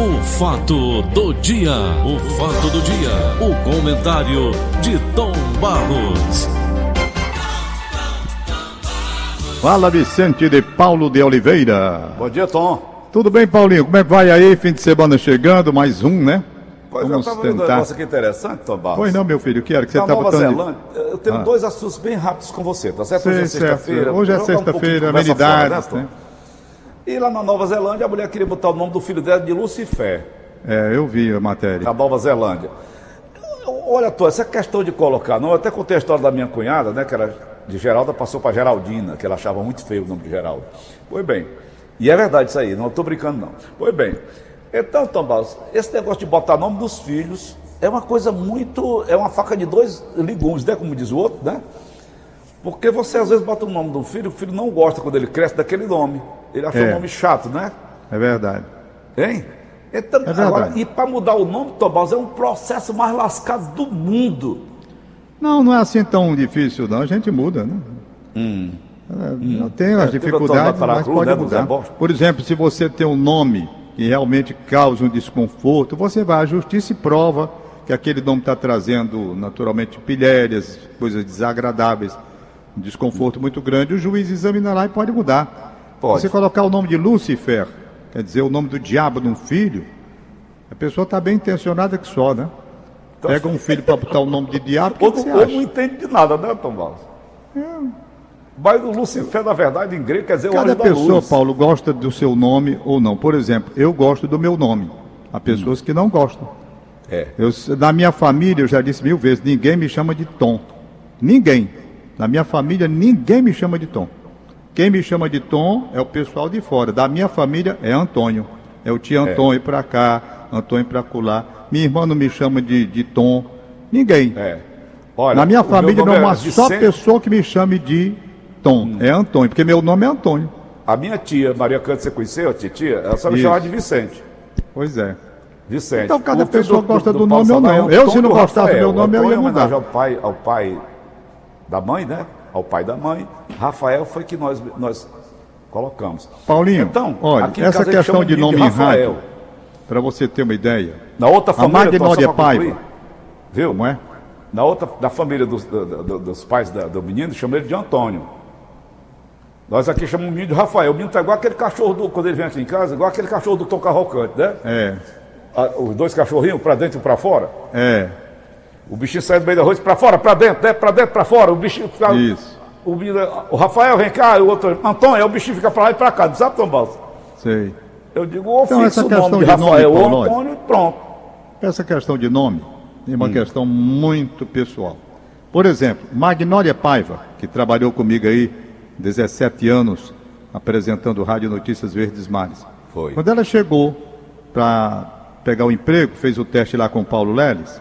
O fato do dia, o fato do dia, o comentário de Tom Barros. Fala Vicente de Paulo de Oliveira. Bom dia, Tom. Tudo bem, Paulinho? Como é que vai aí? Fim de semana chegando, mais um, né? Pois Vamos eu vendo um tentar. negócio aqui interessante, Tom Barros. Pois não, meu filho, o que era que você estava Nova botando? Zelândia, eu tenho Ah. dois assuntos bem rápidos com você, tá certo? Sei, Hoje é sexta-feira. Hoje é um sexta-feira, conversa amenidades, fora, né? Tom? E lá na Nova Zelândia, a mulher queria botar o nome do filho dela de Lucifer, É, eu vi a matéria. da Nova Zelândia. Olha, Tom, essa questão de colocar nome, eu até contei a história da minha cunhada, né, que era de Geralda, passou para Geraldina, que ela achava muito feio o nome de Geralda. Pois bem, e é verdade isso aí, não estou brincando não. Pois bem, então, Tom Barros, esse negócio de botar nome dos filhos é uma coisa muito, é uma faca de dois legumes, né, como diz o outro, né? Porque você às vezes bota o nome do filho, o filho não gosta quando ele cresce daquele nome. Ele acha É. o nome chato, né? É verdade. Hein? Então, verdade. agora, e para mudar o nome, Tomás, é um processo mais lascado do mundo. Não, não é assim tão difícil, não. A gente muda, né? É, Tem as É, dificuldades, mas Cruz, pode né, mudar. Por exemplo, se você tem um nome que realmente causa um desconforto, você vai à justiça e prova que aquele nome está trazendo, naturalmente, pilhérias, coisas desagradáveis, um desconforto muito grande. O juiz examina lá e pode mudar. Pode. Você colocar o nome de Lúcifer, quer dizer, o nome do diabo num filho, a pessoa está bem intencionada que só, né? Pega um filho para botar o nome de diabo, o que você ou não acha? entende de nada, né, Tomás? Mas o Lucifer, na verdade, em grego, quer dizer o Cada anjo da pessoa, luz. Paulo, gosta do seu nome ou não. Por exemplo, eu gosto do meu nome. Há pessoas que não gostam. É. Eu, na minha família, eu já disse mil vezes, ninguém me chama de Tom. Ninguém. Na minha família, ninguém me chama de Tom. Quem me chama de Tom é o pessoal de fora. Da minha família é Antônio. É o tio Antônio para cá, Antônio para colar. Minha irmã não me chama de, de Tom. Ninguém. É. Olha, Na minha família não há uma é só Vicente. pessoa que me chame de Tom. É Antônio, porque meu nome é Antônio. A minha tia, Maria Cândido, você conheceu a titia? Ela só me Isso. chamava de Vicente. Pois é. Vicente. Então, cada O pessoa gosta do Paulo nome ou não. é Eu, se não do gostasse do meu nome, eu ia é mudar. ao pai, ao pai da mãe, né? Ao pai da mãe. Rafael foi que nós, nós colocamos. Paulinho, Então, olha, essa questão de de nome em Rafael. para você ter uma ideia, Na outra a família, só Magnólia pra Paiva, concluir, viu? como é? Na outra, da família dos, do- do- dos pais da- do menino, chamam ele de Antônio. Nós aqui chamamos o menino de Rafael. O menino tá igual aquele cachorro, do, quando ele vem aqui em casa, igual aquele cachorro do Tom Carrocante, né? É, Ah, Os dois cachorrinhos, pra dentro e pra fora. é, O bichinho sai do meio da rua, pra fora, pra dentro, né? Pra dentro, pra fora. O bichinho fica. Isso. O, o Rafael vem cá, e o outro, Antônio, o bichinho fica pra lá e pra cá, sabe, Tom Balsa? sei. Eu digo, ou Então, essa o questão nome de de nome, Rafael Paulo, ou. Antônio, pronto. Essa questão de nome é Hum. uma questão muito pessoal. Por exemplo, Magnólia Paiva, que trabalhou comigo aí 17 anos apresentando Rádio Notícias Verdes Mares. Foi. Quando ela chegou para pegar o emprego, fez o teste lá com o Paulo Leles,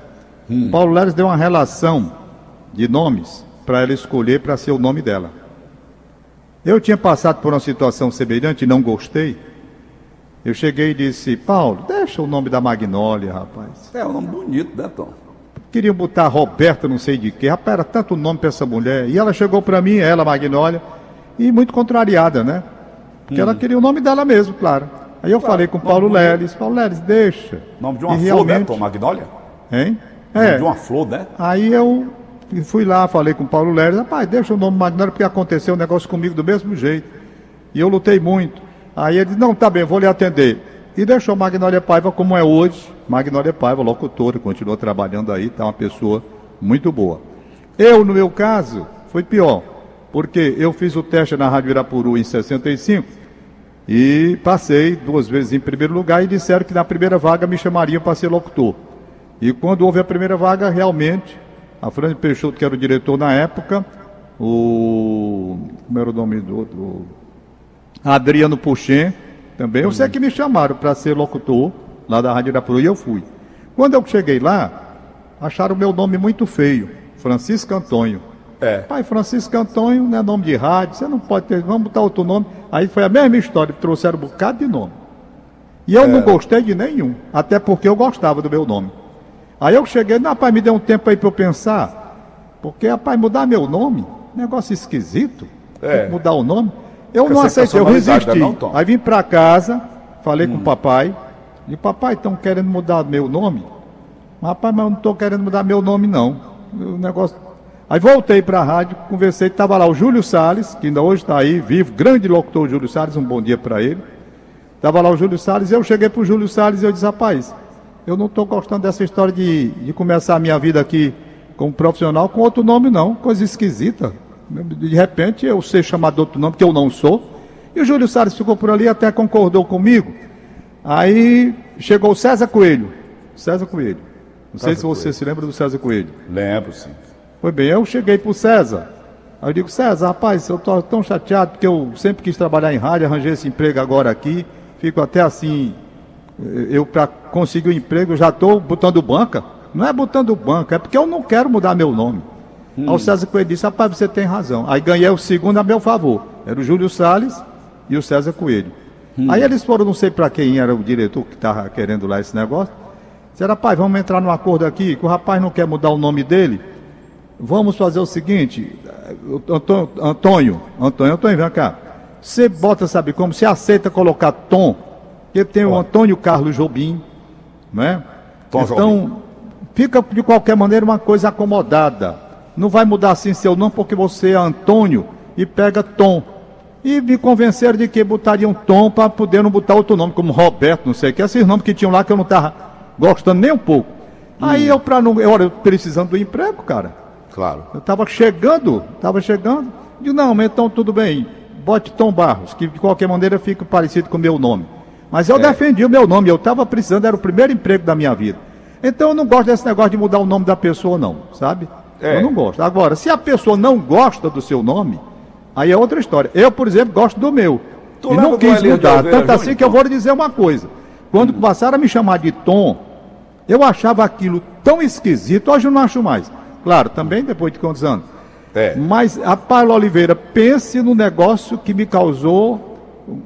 Hum. Paulo Leles deu uma relação de nomes para ela escolher para ser o nome dela. Eu tinha passado por uma situação semelhante e não gostei. Eu cheguei e disse, Paulo, deixa o nome da Magnólia, rapaz. É um nome bonito, né, Tom? Queriam botar Roberta, não sei de quê. Rapaz, era tanto nome para essa mulher. E ela chegou para mim, ela, Magnólia, e muito contrariada, né? Porque ela queria o nome dela mesmo, claro. Aí eu falei com Paulo. Leles. Paulo Leles, deixa. Nome de uma E flor, né, realmente- Tom? Magnólia? Hein? É. de uma flor, né? Aí eu fui lá, falei com o Paulo Leres, rapaz, deixa o nome Magnólia, porque aconteceu um negócio comigo do mesmo jeito. E eu lutei muito. Aí ele disse, não, tá bem, vou lhe atender. E deixou Magnólia Paiva como é hoje. Magnólia Paiva, locutora, continuou trabalhando aí, tá uma pessoa muito boa. Eu, no meu caso, foi pior, porque eu fiz o teste na Rádio Irapuru em 65 e passei duas vezes em primeiro lugar e disseram que na primeira vaga me chamariam para ser locutor. E quando houve a primeira vaga, realmente, a Fran Peixoto, que era o diretor na época, o. Como era o nome do outro? Adriano Puxem, também. Eu sei que me chamaram para ser locutor lá da Rádio Irapuru e eu fui. Quando eu cheguei lá, acharam o meu nome muito feio, Francisco Antônio. É. Pai, Francisco Antônio não é nome de rádio, você não pode ter, vamos botar outro nome. Aí foi a mesma história, trouxeram um bocado de nome. E eu não gostei de nenhum, até porque eu gostava do meu nome. Aí eu cheguei, não, rapaz, me deu um tempo aí para eu pensar, porque, rapaz, mudar meu nome, negócio esquisito, É. mudar o nome. Eu não aceitei, eu resisti. não, Tom? Aí vim para casa, falei com o papai, E papai, estão querendo mudar meu nome? Rapaz, mas eu não estou querendo mudar meu nome, não. O negócio. Aí voltei para a rádio, conversei, estava lá o Júlio Salles, que ainda hoje está aí, vivo, grande locutor Júlio Salles, um bom dia para ele. Estava lá o Júlio Salles, e eu cheguei para o Júlio Salles e eu disse, rapaz, eu não estou gostando dessa história de, de começar a minha vida aqui como profissional com outro nome, não. Coisa esquisita. De repente eu ser chamado de outro nome, que eu não sou. E o Júlio Salles ficou por ali, até concordou comigo. Aí chegou o César Coelho. César Coelho. Não sei se você Coelho. se lembra do César Coelho. Lembro, sim. Foi bem, eu cheguei para o César. Aí eu digo, César, rapaz, eu estou tão chateado porque eu sempre quis trabalhar em rádio, arranjei esse emprego agora aqui. Fico até assim, eu para conseguir o um emprego já estou botando banca. Não é botando banca, é porque eu não quero mudar meu nome. Hum. Aí o César Coelho disse, rapaz, você tem razão. Aí ganhei o segundo a meu favor. Era o Júlio Salles e o César Coelho. Hum. Aí eles foram, não sei para quem era o diretor que estava querendo lá esse negócio. Disseram, rapaz, vamos entrar num acordo aqui, que o rapaz não quer mudar o nome dele. Vamos fazer o seguinte, Antônio, Antônio, Antônio, Antônio, vem cá. Você bota, sabe como? Você aceita colocar Tom, que tem o Antônio Carlos Jobim, né? Tom então, Jobim. fica de qualquer maneira uma coisa acomodada. Não vai mudar assim seu nome porque você é Antônio e pega Tom. E me convenceram de que botariam Tom para poder não botar outro nome, como Roberto, não sei o que. Esses nomes que tinham lá que eu não estava gostando nem um pouco. Hum. Aí eu, para não. Eu, eu precisando do emprego, cara. Claro. Eu estava chegando, estava chegando. Digo, não, então tudo bem. Bote Tom Barros, que de qualquer maneira fica parecido com o meu nome. Mas eu é. defendi o meu nome, eu estava precisando, era o primeiro emprego da minha vida. Então eu não gosto desse negócio de mudar o nome da pessoa, não, sabe? É. Eu não gosto. Agora, se a pessoa não gosta do seu nome, Aí é outra história. Eu, por exemplo, gosto do meu. Tu e não quis mudar. Tanto assim que eu vou lhe dizer uma coisa. Quando hum. passaram a me chamar de Tom, eu achava aquilo tão esquisito, hoje eu não acho mais. Claro, também depois de quantos anos. É. Mas a Paula Oliveira, pense no negócio que me causou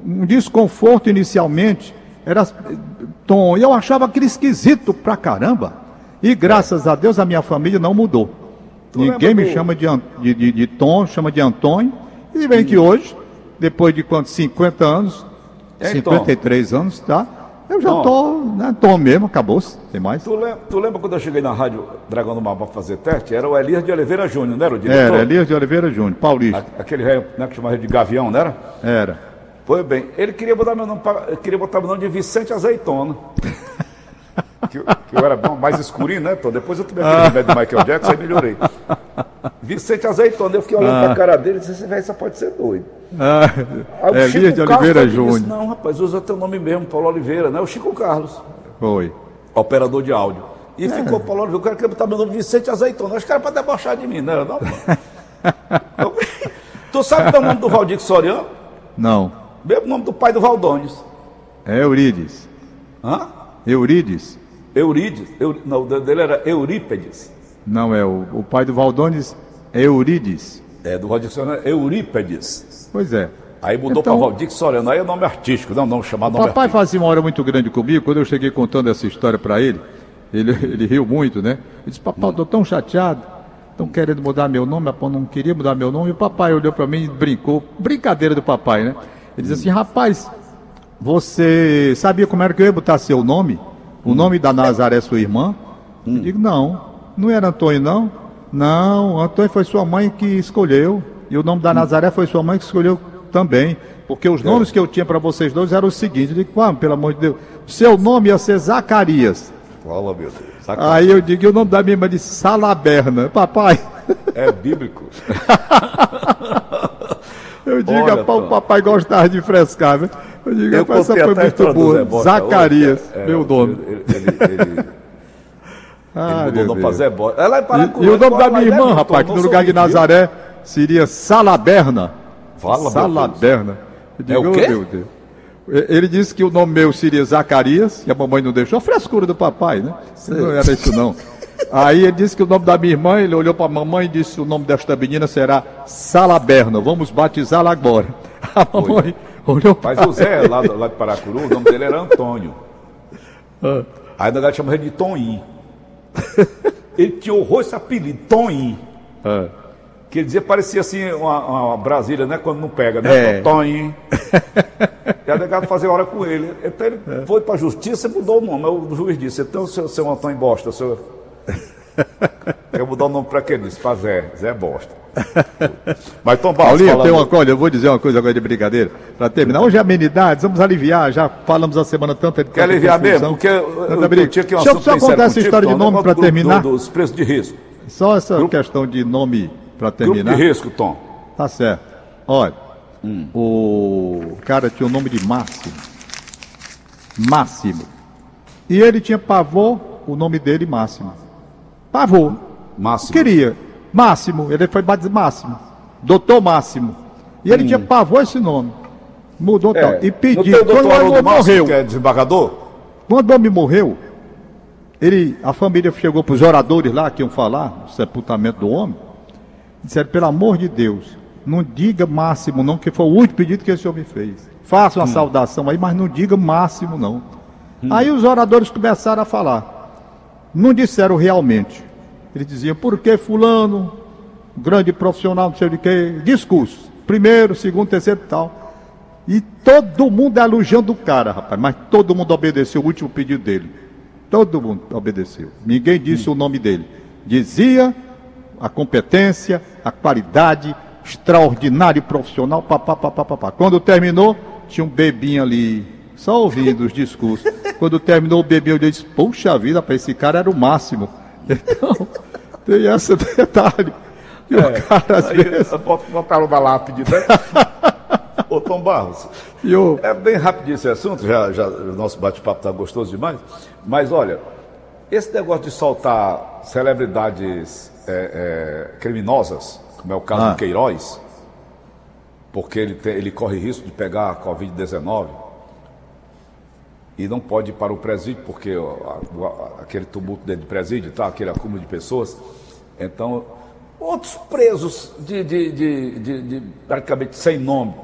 um desconforto inicialmente. Era Tom, e eu achava aquilo esquisito pra caramba. E graças é. a Deus a minha família não mudou. Tu Ninguém me do... chama de, de, de, de Tom, chama de Antônio. E bem que hoje, depois de quantos? 50 anos, é, 53 Tom. anos, tá? Eu já Tom. tô, né? Tom mesmo, acabou-se, tem mais. Tu lembra, tu lembra, quando eu cheguei na rádio Dragão do Mar para fazer teste? Era o Elias de Oliveira Júnior, não era o diretor? Era, Elias de Oliveira Júnior, paulista. A, aquele né, que chamava de Gavião, não era? Era. Foi bem, ele queria botar meu nome, pra, queria botar meu nome de Vicente Azeitona. que, que, eu era bom, mais escurinho, né, Tom? Depois eu tomei aquele remédio do Michael Jackson e melhorei. Vicente Azeitona. Eu fiquei olhando ah. pra cara dele e disse, esse velho só pode ser doido. Ah, Aí, é, Chico de Oliveira Júnior. Disse, não, rapaz, usa teu nome mesmo, Paulo Oliveira, né? O Chico Carlos. Foi. Operador de áudio. E é. ficou Paulo Oliveira. O cara queria botar meu nome Vicente Azeitona. Acho que era pra debochar de mim, né? Não, eu, tu sabe o nome do Valdir Soriano? Não. Mesmo nome do pai do Valdones. É Eurides. Hã? Eurides. Eurides. Eu, não, o dele era Eurípedes. Não, é o, o pai do Valdones Eurides. É, do Valdir Soriano é Eurípedes. Pois é. Aí mudou então, para Valdir Soriano, aí é nome artístico, não, não chamado nome papai artístico. fazia uma hora muito grande comigo, quando eu cheguei contando essa história para ele, ele, ele riu muito, né? Ele disse, papai, tô tão chateado, estão querendo mudar meu nome, papai não queria mudar meu nome, e o papai olhou para mim e brincou, brincadeira do papai, né? Ele disse assim, rapaz, você sabia como era que eu ia botar seu nome? O hum. nome da Nazaré, sua irmã? Hum. Eu digo, não, não era Antônio, não? Não, Antônio foi sua mãe que escolheu. E o nome da Nazaré foi sua mãe que escolheu também. Porque os é. nomes que eu tinha para vocês dois eram os seguintes. Eu digo, ah, pelo amor de Deus, seu nome ia ser Zacarias. Fala, meu Deus. Zacarias. Aí eu digo, e o nome da minha irmã disse Salaberna. Papai. É bíblico. eu digo, Olha, o papai gostava de frescar, né? Eu digo, eu essa foi muito boa. Zacarias, é, meu nome. Ele, ele, ele... Ah, ele mudou para Zé Borges. Ela é e, e o nome da minha irmã, rapaz, que no lugar de Nazaré seria Salaberna. Fala, Salaberna. Eu digo, é o quê? meu Deus. Ele disse que o nome meu seria Zacarias, e a mamãe não deixou. A frescura do papai, né? Não era isso, não. Aí ele disse que o nome da minha irmã, ele olhou para a mamãe e disse: o nome desta menina será Salaberna. Vamos batizá-la agora. A mamãe Foi. olhou para Mas o Zé, lá, lá de Paracuru, o nome dele era Antônio. Ah. Aí a galera chama ele de Toninho. ele tinha horror esse apelido, Toninho. É. Que ele dizia, parecia assim uma, uma, Brasília, né? Quando não pega, né? É. Toninho. e a negado fazer hora com ele. Então ele é. foi para a justiça e mudou o nome. O juiz disse, então, seu, seu Antônio Bosta, seu... Quer mudar o nome para quem disse? Para Zé, Zé Bosta. Mas Tom Barros, Paulinho, falando... tem uma coisa, eu vou dizer uma coisa agora de brincadeira, para terminar. Hoje é amenidades, vamos aliviar, já falamos a semana tanta de Quer aliviar mesmo? Porque eu, eu, eu tinha que um Deixa eu só contar essa história de nome para terminar. Do, dos preços de risco. Só essa grupo, questão de nome para terminar. Grupo de risco, Tom. Tá certo. Olha, hum. o cara tinha o nome de Máximo. Máximo. E ele tinha pavor, o nome dele Máximo. Pavor. Máximo. Queria. Máximo. Ele foi batizado Máximo. Doutor Máximo. E ele hum. tinha pavor esse nome. Mudou é. tal. E pediu. Quando o homem morreu. Que é desembargador? Quando o homem morreu, ele, a família chegou para os oradores lá que iam falar, o sepultamento do homem. Disseram, pelo amor de Deus, não diga máximo não, que foi o último pedido que esse homem fez. Faça uma hum. saudação aí, mas não diga máximo não. Hum. Aí os oradores começaram a falar. Não disseram realmente. Eles diziam, por que fulano, grande profissional, não sei de quê, discurso. Primeiro, segundo, terceiro tal. E todo mundo elogiando o cara, rapaz, mas todo mundo obedeceu o último pedido dele. Todo mundo obedeceu. Ninguém disse hum. o nome dele. Dizia a competência, a qualidade, extraordinário profissional, papá, papá, papá. Quando terminou, tinha um bebinho ali, só ouvindo os discursos. Quando terminou o bebinho, eu disse, puxa vida, para esse cara era o máximo. Então, tem esse detalhe. E é, o cara, às vezes... Botaram na lápide, né? Ô Tom Barros, eu... é bem rapidinho esse assunto, já, já o nosso bate-papo está gostoso demais, mas olha, esse negócio de soltar celebridades é, é, criminosas, como é o caso ah. do Queiroz, porque ele, tem, ele corre risco de pegar a Covid-19 e não pode ir para o presídio, porque ó, aquele tumulto dentro do presídio, tá, aquele acúmulo de pessoas. Então, outros presos de, de, de, de, de praticamente sem nome,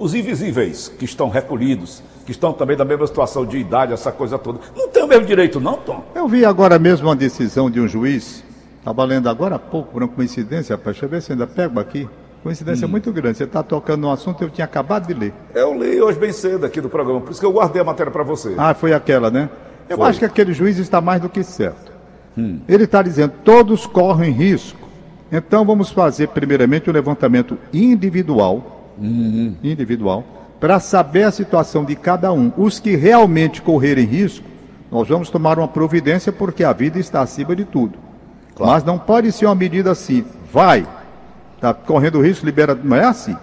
os invisíveis que estão recolhidos, que estão também na mesma situação de idade, essa coisa toda, não tem o mesmo direito, não, Tom? Eu vi agora mesmo uma decisão de um juiz Estava lendo agora há pouco, por uma coincidência, rapaz, deixa eu ver se ainda pego aqui. Coincidência hum. muito grande. Você está tocando num assunto que eu tinha acabado de ler. Eu li hoje bem cedo aqui do programa, por isso que eu guardei a matéria para você. Ah, foi aquela, né? Eu foi. acho que aquele juiz está mais do que certo. Hum. Ele está dizendo, todos correm risco. Então vamos fazer primeiramente o um levantamento individual, uhum. individual, para saber a situação de cada um. Os que realmente correrem risco, nós vamos tomar uma providência porque a vida está acima de tudo. Claro. Mas não pode ser uma medida assim, vai, está correndo risco, libera. Não é assim.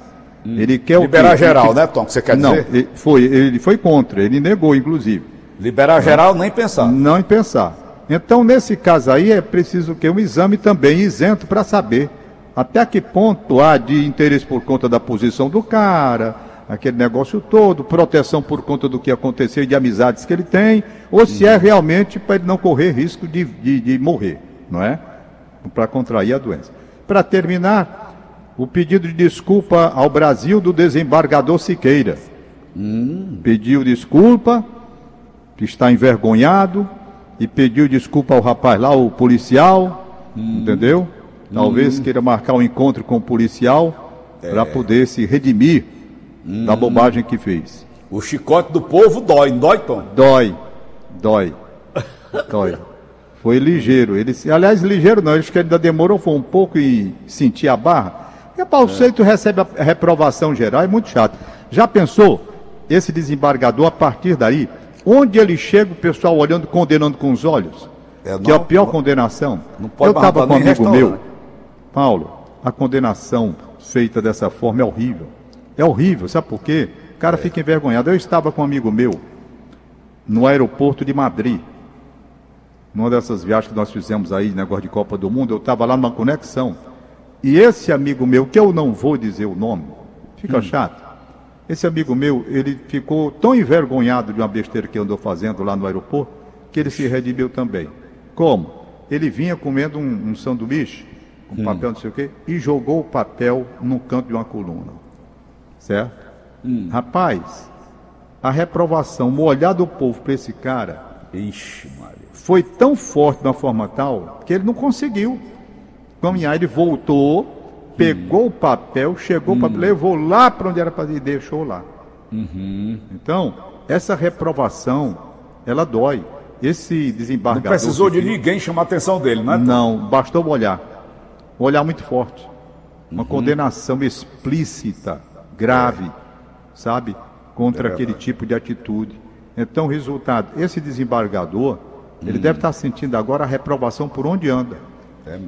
Hum. Ele quer Liberar geral, ele... né, Tom? Você quer não, dizer? Ele foi, ele foi contra, ele negou, inclusive. Liberar geral, nem pensar. Não em pensar. Então, nesse caso aí, é preciso que um exame também isento para saber até que ponto há de interesse por conta da posição do cara, aquele negócio todo, proteção por conta do que aconteceu e de amizades que ele tem, ou se é realmente para ele não correr risco de, de, de morrer não é? Para contrair a doença. Para terminar, o pedido de desculpa ao Brasil do desembargador Siqueira. Hum. Pediu desculpa, que está envergonhado, e pediu desculpa ao rapaz lá, o policial, hum. entendeu? Talvez hum. queira marcar um encontro com o policial é. para poder se redimir da hum. bobagem que fez. O chicote do povo dói, não dói, Tom? Dói, dói, dói. Foi ligeiro. Ele, aliás, ligeiro não, eles que ainda demorou foi um pouco e sentir a barra. E o Seito é. recebe a reprovação geral, é muito chato. Já pensou esse desembargador, a partir daí, onde ele chega, o pessoal olhando, condenando com os olhos? É, não, que é a pior não, condenação. Não pode Eu estava com um amigo meu, Paulo, a condenação feita dessa forma é horrível. É horrível, sabe por quê? O cara é. fica envergonhado. Eu estava com um amigo meu no aeroporto de Madrid numa dessas viagens que nós fizemos aí, negócio de Copa do Mundo, eu estava lá numa conexão. E esse amigo meu, que eu não vou dizer o nome, fica hum. chato. Esse amigo meu, ele ficou tão envergonhado de uma besteira que andou fazendo lá no aeroporto, que ele se redimiu também. Como? Ele vinha comendo um, um sanduíche, com hum. papel não sei o quê, e jogou o papel no canto de uma coluna. Certo? Hum. Rapaz, a reprovação, o olhar do povo para esse cara. Ixi, foi tão forte de uma forma tal que ele não conseguiu caminhar. Ele voltou, pegou o papel, chegou, pra, levou lá para onde era para ir e deixou lá. Uhum. Então, essa reprovação, ela dói. Esse Não desembargador. precisou de ninguém chamar a atenção dele, né? Não, bastou olhar. Um olhar muito forte. Uhum. Uma condenação explícita, grave, sabe? Contra É aquele tipo de atitude. Então, resultado, esse desembargador, Hum. ele deve estar sentindo agora a reprovação por onde anda. É mesmo.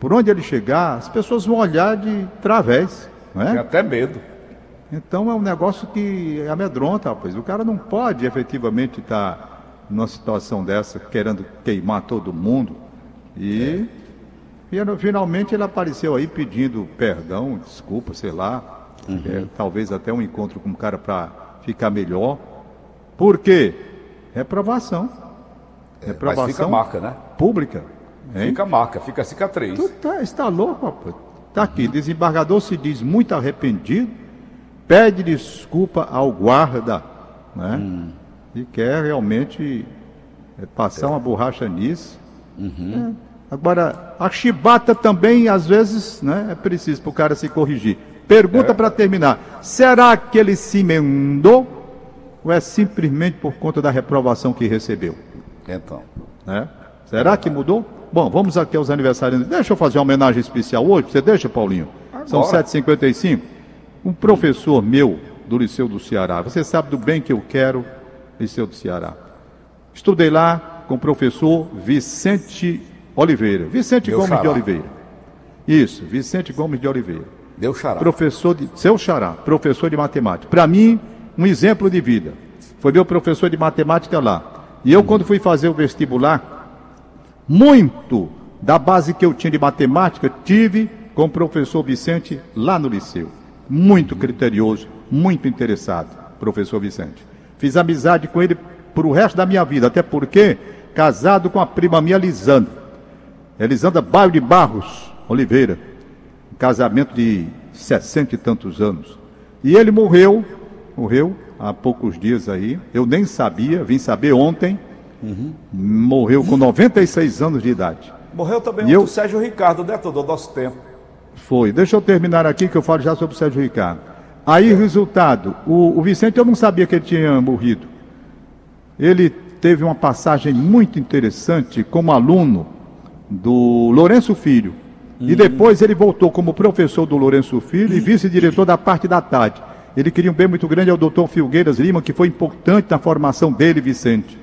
Por onde ele chegar, as pessoas vão olhar de través, não Tem é? até medo. Então é um negócio que amedronta, rapaz. O cara não pode efetivamente estar numa situação dessa, querendo queimar todo mundo. E, no- finalmente ele apareceu aí pedindo perdão, desculpa, sei lá. É, talvez até um encontro com o cara para ficar melhor. Por quê? Reprovação. Mas Reprovação fica a marca, né? pública. Hein? Fica marca, fica cicatriz. Tu tá, está louco, rapaz. Tá aqui, desembargador se diz muito arrependido, pede desculpa ao guarda, né? E quer realmente é, passar uma borracha nisso. É. Agora, a chibata também, às vezes, né, é preciso para o cara se corrigir. Pergunta para terminar: será que ele se emendou? Ou é simplesmente por conta da reprovação que recebeu? Então. né? Será que mudou? Bom, vamos aqui aos aniversários. Deixa eu fazer uma homenagem especial hoje. Você deixa, Paulinho? São Agora. 7h55. Um professor meu do Liceu do Ceará. Você sabe do bem que eu quero, Liceu do Ceará. Estudei lá com o professor Vicente Oliveira. Vicente Meu Gomes de xará. Oliveira. Isso, Vicente Gomes de Oliveira Deu xará. professor de seu xará, professor de matemática. Para mim, um exemplo de vida. Foi meu professor de matemática lá. E eu, quando fui fazer o vestibular, muito da base que eu tinha de matemática, tive com o professor Vicente lá no liceu. Muito criterioso, muito interessado, professor Vicente. Fiz amizade com ele para o resto da minha vida, até porque casado com a prima minha Lisandra. Elisandra Baio de Barros Oliveira, casamento de sessenta e tantos anos. E ele morreu, morreu há poucos dias aí, eu nem sabia, vim saber ontem, morreu com 96 anos de idade. Morreu também E o eu- Sérgio Ricardo, né, todo o nosso tempo. Foi. Deixa eu terminar aqui que eu falo já sobre o Sérgio Ricardo. Aí, resultado, o, o Vicente eu não sabia que ele tinha morrido. Ele teve uma passagem muito interessante como aluno do Lourenço Filho. E depois ele voltou como professor do Lourenço Filho e vice-diretor da parte da tarde. Ele queria um bem muito grande ao doutor Filgueiras Lima, que foi importante na formação dele, Vicente.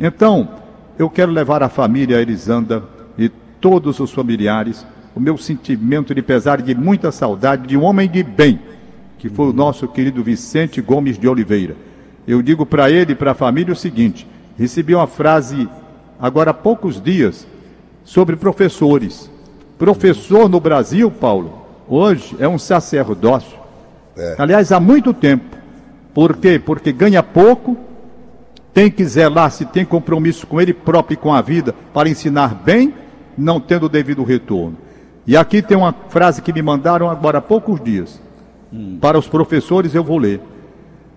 Então, eu quero levar a família a Elisanda e todos os familiares o meu sentimento de pesar e de muita saudade de um homem de bem, que foi o nosso querido Vicente Gomes de Oliveira. Eu digo para ele e para a família o seguinte: recebi uma frase agora há poucos dias sobre professores. Professor no Brasil, Paulo, hoje é um sacerdócio. Aliás, há muito tempo. Por quê? Porque ganha pouco, tem que zelar se tem compromisso com ele próprio e com a vida para ensinar bem, não tendo o devido retorno. E aqui tem uma frase que me mandaram agora há poucos dias. Para os professores eu vou ler.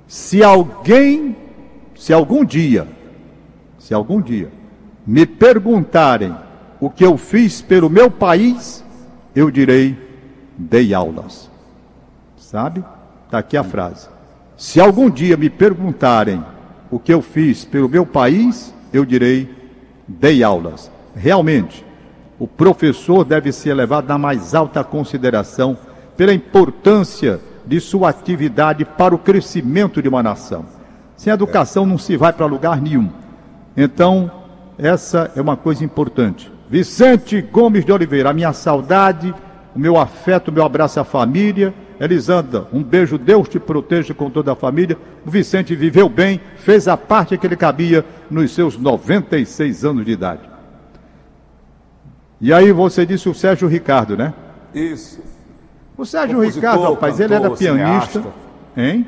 Se alguém, se algum dia, se algum dia me perguntarem o que eu fiz pelo meu país, eu direi: dei aulas. Sabe? Está aqui a frase. Se algum dia me perguntarem o que eu fiz pelo meu país, eu direi: dei aulas. Realmente, o professor deve ser levado na mais alta consideração pela importância de sua atividade para o crescimento de uma nação. Sem educação não se vai para lugar nenhum. Então, essa é uma coisa importante. Vicente Gomes de Oliveira, a minha saudade, o meu afeto, o meu abraço à família. Elisandra, um beijo, Deus te proteja com toda a família. O Vicente viveu bem, fez a parte que ele cabia nos seus 96 anos de idade. E aí você disse o Sérgio Ricardo, né? Isso. O Sérgio Compositor, Ricardo, rapaz, ele era cantor, pianista. cineasta. Hein?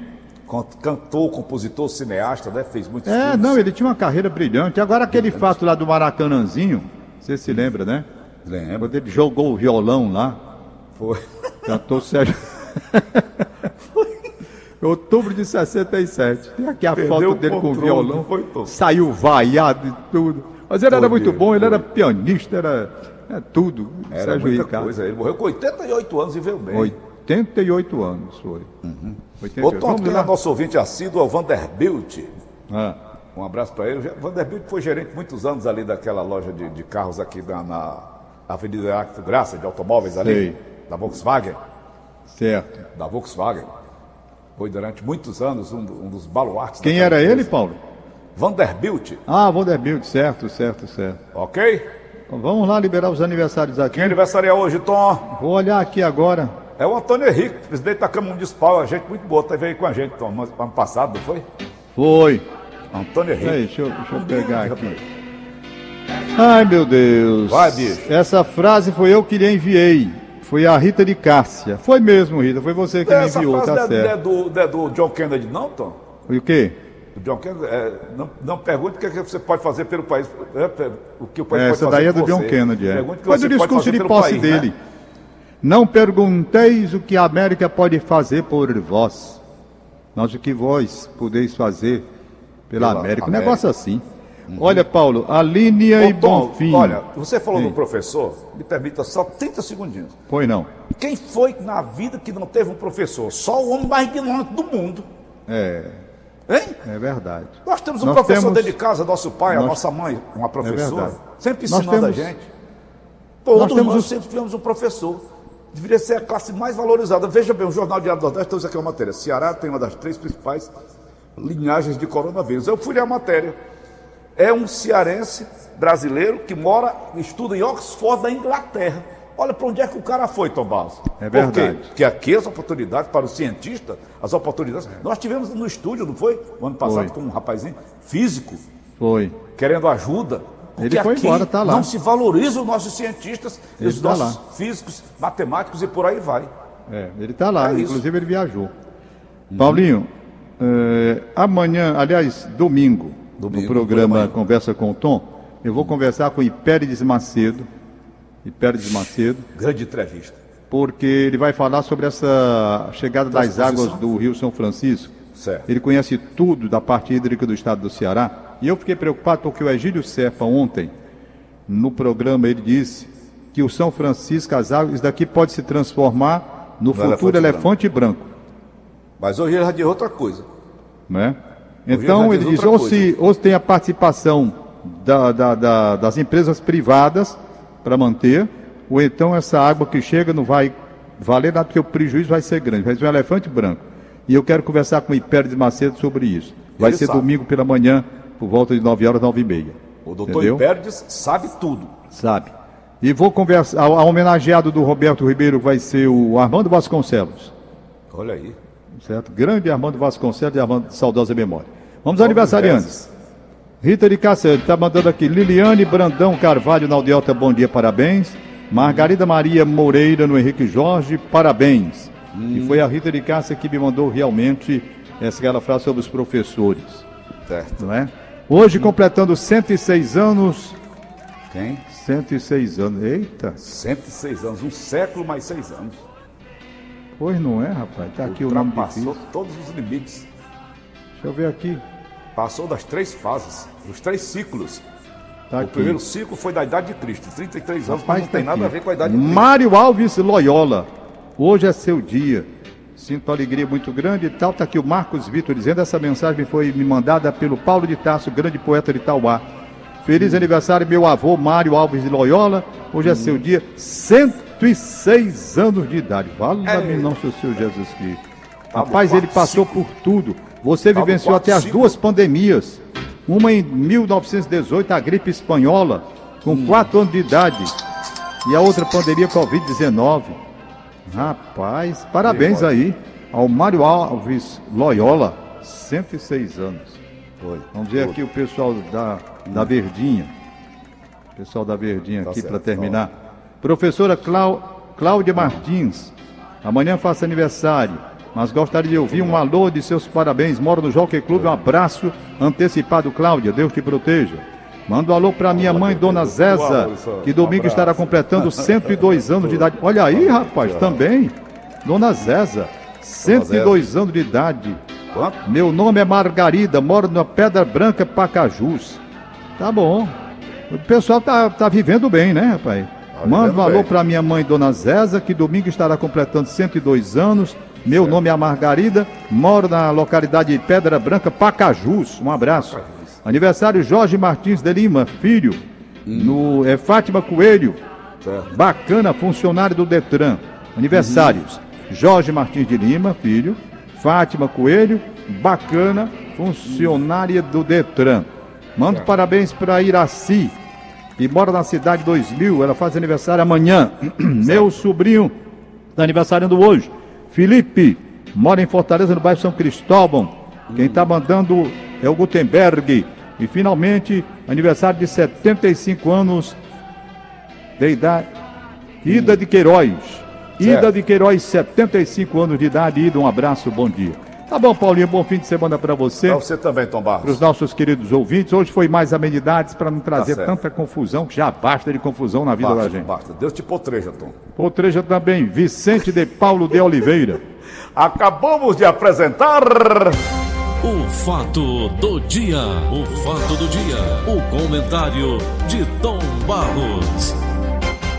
Can- Cantor, compositor, cineasta, né? Fez muitos É, filmes. não, ele tinha uma carreira brilhante. Agora aquele fato lá do Maracanãzinho, você se lembra, né? Lembra? Quando ele jogou o violão lá, Foi. cantou Sérgio. Outubro de 67. Tem aqui a Perdeu foto dele com o violão. foi? Saiu vaiado e tudo. Mas ele era Foi muito mesmo, bom, ele era pianista, era É tudo. Era Sérgio muita Ricardo. coisa. Ele morreu com 88 anos e veio bem. 88 anos foi. 88. Outro Vamos lá. nosso ouvinte assíduo é o Vanderbilt. Ah, Um abraço para ele. Vanderbilt foi gerente muitos anos ali daquela loja de, de carros aqui na, na Avenida Graça, de automóveis ali, da Volkswagen. Certo. Da Volkswagen. Foi durante muitos anos um, um dos baluartes. Quem era ele, empresa. Paulo? Vanderbilt, Ah, Vanderbilt, certo, certo, certo. ok? Então, vamos lá liberar os aniversários aqui. Quem aniversaria hoje, Tom? Vou olhar aqui agora. É o Antônio Henrique, presidente da Câmara Municipal, a gente muito boa, teve aí com a gente, Tom, ano passado, não foi? Foi. Antônio Henrique. Peraí, deixa eu, deixa eu pegar aqui. Ai, meu Deus. Vai, bicho. Essa frase foi eu que lhe enviei. Foi a Rita de Cássia. Foi mesmo, Rita. Foi você que me Essa enviou, frase tá não é, não é certo. do, não é do John Kennedy, não, Tom? E o quê? O John Kennedy, é, não, não pergunte o que, é que você pode fazer pelo país. é, é, o que o país É, Essa fazer daí é do John você. Kennedy, é. Pergunte o discurso de posse país, né? dele. Não pergunteis o que a América pode fazer por vós, mas o que vós podeis fazer pela, Pela América. Um América. negócio assim. Olha, Paulo, a linha e Ô, Tom, Bonfim. olha, você falou Sim. do professor, me permita só 30 segundinhos. Foi não. Quem foi na vida que não teve um professor? Só o homem mais ignorante do mundo. É, Hein? é verdade. Nós temos um Nós professor temos- dentro de casa, nosso pai, a Nós- nossa mãe, uma professora, verdade. sempre Nós ensinando temos- a gente. Todos nós, temos os- sempre tivemos um professor. Deveria ser a classe mais valorizada. Veja bem, o Jornal Diário do Nordeste trouxe aqui uma matéria. Ceará tem uma das três principais linhagens de coronavírus. Eu fui ler a matéria. É um cearense brasileiro que mora, estuda em Oxford, da Inglaterra. Olha para onde é que o cara foi, Tom Barros. É Por quê? verdade. Porque aqui as oportunidades para o cientista, as oportunidades. Nós tivemos no estúdio, não foi? O ano passado, Foi. com um rapazinho físico, Foi. querendo ajuda. Porque Ele foi aqui embora, tá lá. Não se valorizam os nossos cientistas, Ele os tá nossos lá. físicos, matemáticos e por aí vai. É, ele está lá, É isso. inclusive ele viajou. Paulinho, é, amanhã, aliás, domingo, Domingo, no programa amanhã. Conversa com o Tom, eu vou conversar com Hipérides Macedo, Hipérides Macedo, Grande entrevista. porque ele vai falar sobre essa chegada das águas do Rio São Francisco. Certo. Ele conhece tudo da parte hídrica do estado do Ceará. E eu fiquei preocupado porque o Egílio Serpa ontem, no programa, ele disse que o São Francisco, as águas, isso daqui pode se transformar no, futuro elefante elefante branco. Mas hoje ele já diz outra coisa. né? Então ele diz ou se, ou se tem a participação da- da- da- das empresas privadas para manter, ou então essa água que chega não vai valer nada, porque o prejuízo vai ser grande, vai ser um elefante branco. E eu quero conversar com o Hipérides Macedo sobre isso. Vai Ele ser sabe. domingo pela manhã, por volta de 9 horas, 9 e meia. O doutor Entendeu? Hipérides sabe tudo. Sabe? E vou conversar, a, a homenageado do Roberto Ribeiro vai ser o Armando Vasconcelos. Olha aí. Certo? Grande Armando Vasconcelos e Armando de saudosa memória. Vamos aos aniversariantes. Rita de Cacete está mandando aqui. Liliane Brandão Carvalho na Aldeota, bom dia, parabéns. Margarida Maria Moreira no Henrique Jorge, parabéns. E foi a Rita de Cássia que me mandou realmente essa aquela frase sobre os professores. Certo. Não é? Hoje, completando 106 anos. Quem? 106 anos. Eita, 106 anos, um século mais seis anos. pois não é, rapaz. Está aqui o nome difícil. todos os limites. Deixa eu ver aqui. Passou das três fases, dos três ciclos. Tá O aqui. primeiro ciclo foi da idade de Cristo, 33 anos, Rapaz, mas não tem tá nada a ver com a idade de Cristo. Mário Alves Loyola. Hoje é seu dia. Sinto alegria muito grande e tal. Está aqui o Marcos Vitor dizendo essa mensagem foi me mandada pelo Paulo de Tarso, grande poeta de Tauá. Feliz Hum. aniversário, meu avô Mário Alves de Loyola. Hoje é Hum. seu dia, 106 anos de idade. Fala-me É. nosso Senhor Jesus Cristo. Rapaz, ele passou por tudo. Você Tá vivenciou até as duas pandemias. Uma em 1918, a gripe espanhola, com Hum. 4 anos de idade. E a outra pandemia Covid-19. Rapaz, parabéns Foi. aí ao Mário Alves Loyola, 106 anos. Foi. Vamos ver aqui o pessoal da, da Verdinha. Pessoal da Verdinha Tá aqui para terminar. Professora Clá- Cláudia Martins, amanhã faça aniversário, mas gostaria de ouvir um alô de seus parabéns. Moro no Jockey Clube, um abraço antecipado, Cláudia. Deus te proteja. Manda um alô para minha mãe, Dona Zeza, que domingo estará completando 102 anos de idade. Olha aí, rapaz, também. Dona Zeza, 102 anos de idade. Meu nome é Margarida, moro na Pedra Branca, Pacajus. Tá bom. O pessoal tá, tá vivendo bem, né, rapaz? Manda um alô para minha mãe, Dona Zéza, que domingo estará completando 102 anos. Meu certo. nome é Margarida, moro na localidade de Pedra Branca, Pacajus. Um abraço. Aniversário Jorge Martins de Lima, filho. Hum. No, é Fátima Coelho, certo. bacana, funcionário do Detran. Aniversários: uhum. Jorge Martins de Lima, filho. Fátima Coelho, bacana, funcionária do Detran. Mando certo. parabéns para Iraci, e mora na cidade 2000. Ela faz aniversário amanhã. Meu sobrinho está aniversariando hoje. Felipe, mora em Fortaleza, no bairro São Cristóvão. Quem está mandando é o Gutenberg. E finalmente, aniversário de 75 anos de idade. Ida de Queiroz. Ida de Queiroz, 75 anos de idade. Ida, um abraço, bom dia. Tá bom, Paulinho, bom fim de semana para você. Para você também, Tom Barros. Para os nossos queridos ouvintes. Hoje foi mais amenidades para não trazer tá tanta confusão, que já basta de confusão na vida basta, da gente. Basta. Deus te potreja, Tom. Potreja também. Vicente de Paulo de Oliveira. Acabamos de apresentar. O fato do dia. O fato do dia. O comentário de Tom Barros.